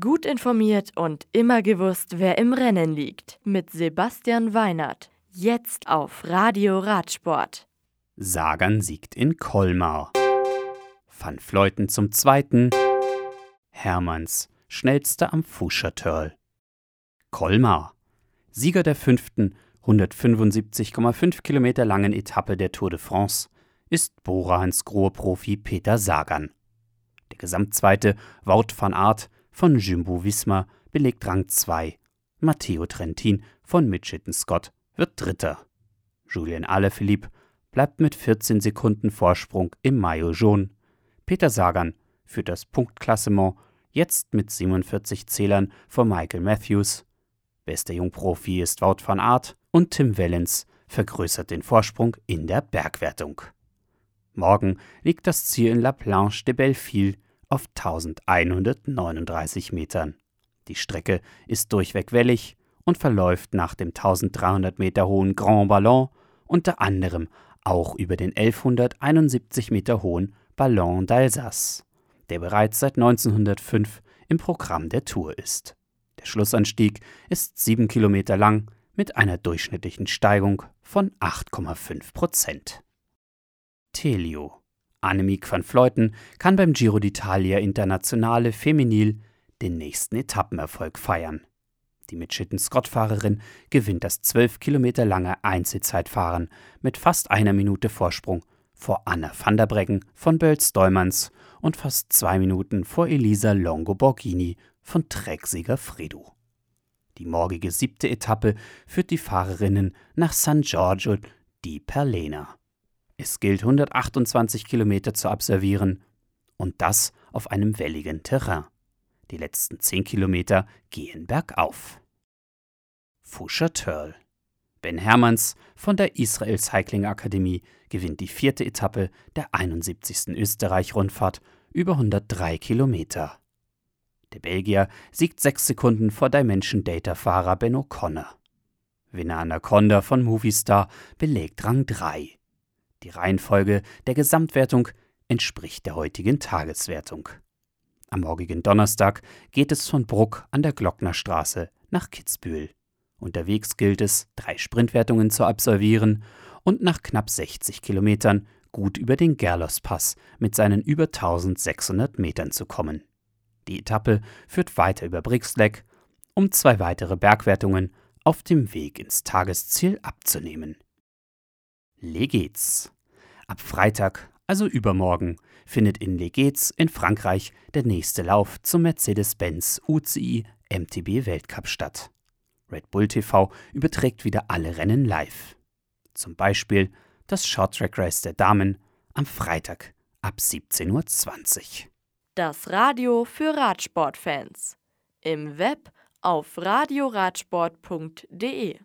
Gut informiert und immer gewusst, wer im Rennen liegt. Mit Sebastian Weinert. Jetzt auf Radio Radsport. Sagan siegt in Colmar. Van Fleuten zum Zweiten. Hermanns, schnellster am Fuschertörl. Colmar. Sieger der fünften, 175,5 Kilometer langen Etappe der Tour de France ist Borahans Grohe-Profi Peter Sagan. Der Gesamtzweite Wout van Aert von Jumbo Visma belegt Rang 2. Matteo Trentin von Mitchelton Scott wird Dritter. Julien Alaphilippe bleibt mit 14 Sekunden Vorsprung im Maillot jaune. Peter Sagan führt das Punktklassement jetzt mit 47 Zählern vor Michael Matthews. Bester Jungprofi ist Wout van Aert und Tim Wellens vergrößert den Vorsprung in der Bergwertung. Morgen liegt das Ziel in La Planche de Belleville auf 1139 Metern. Die Strecke ist durchweg wellig und verläuft nach dem 1300 Meter hohen Grand Ballon unter anderem auch über den 1171 Meter hohen Ballon d'Alsace, der bereits seit 1905 im Programm der Tour ist. Der Schlussanstieg ist sieben Kilometer lang mit einer durchschnittlichen Steigung von 8,5 Prozent. Telio Annemiek van Vleuten kann beim Giro d'Italia Internationale Feminil den nächsten Etappenerfolg feiern. Die Mitchitten-Scott-Fahrerin gewinnt das 12 Kilometer lange Einzelzeitfahren mit fast einer Minute Vorsprung vor Anna van der Breggen von Bölz-Dollmanns und fast zwei Minuten vor Elisa Longo-Borghini von Trecksieger Fredo. Die morgige siebte Etappe führt die Fahrerinnen nach San Giorgio di Perlena. Es gilt 128 Kilometer zu absolvieren und das auf einem welligen Terrain. Die letzten 10 Kilometer gehen bergauf. Fuscher Törl. Ben Hermanns von der Israel Cycling Akademie gewinnt die vierte Etappe der 71. Österreich-Rundfahrt über 103 Kilometer. Der Belgier siegt sechs Sekunden vor Dimension Data-Fahrer Ben O'Connor. Winner Anaconda von Movistar belegt Rang 3. Die Reihenfolge der Gesamtwertung entspricht der heutigen Tageswertung. Am morgigen Donnerstag geht es von Bruck an der Glocknerstraße nach Kitzbühel. Unterwegs gilt es, drei Sprintwertungen zu absolvieren und nach knapp 60 Kilometern gut über den Gerlospass mit seinen über 1600 Metern zu kommen. Die Etappe führt weiter über Brixleck, um zwei weitere Bergwertungen auf dem Weg ins Tagesziel abzunehmen. Legez. Ab Freitag, also übermorgen, findet in Legez in Frankreich der nächste Lauf zum Mercedes-Benz UCI MTB Weltcup statt. Red Bull TV überträgt wieder alle Rennen live. Zum Beispiel das Short Track Race der Damen am Freitag ab 17.20 Uhr. Das Radio für Radsportfans. Im Web auf radioradsport.de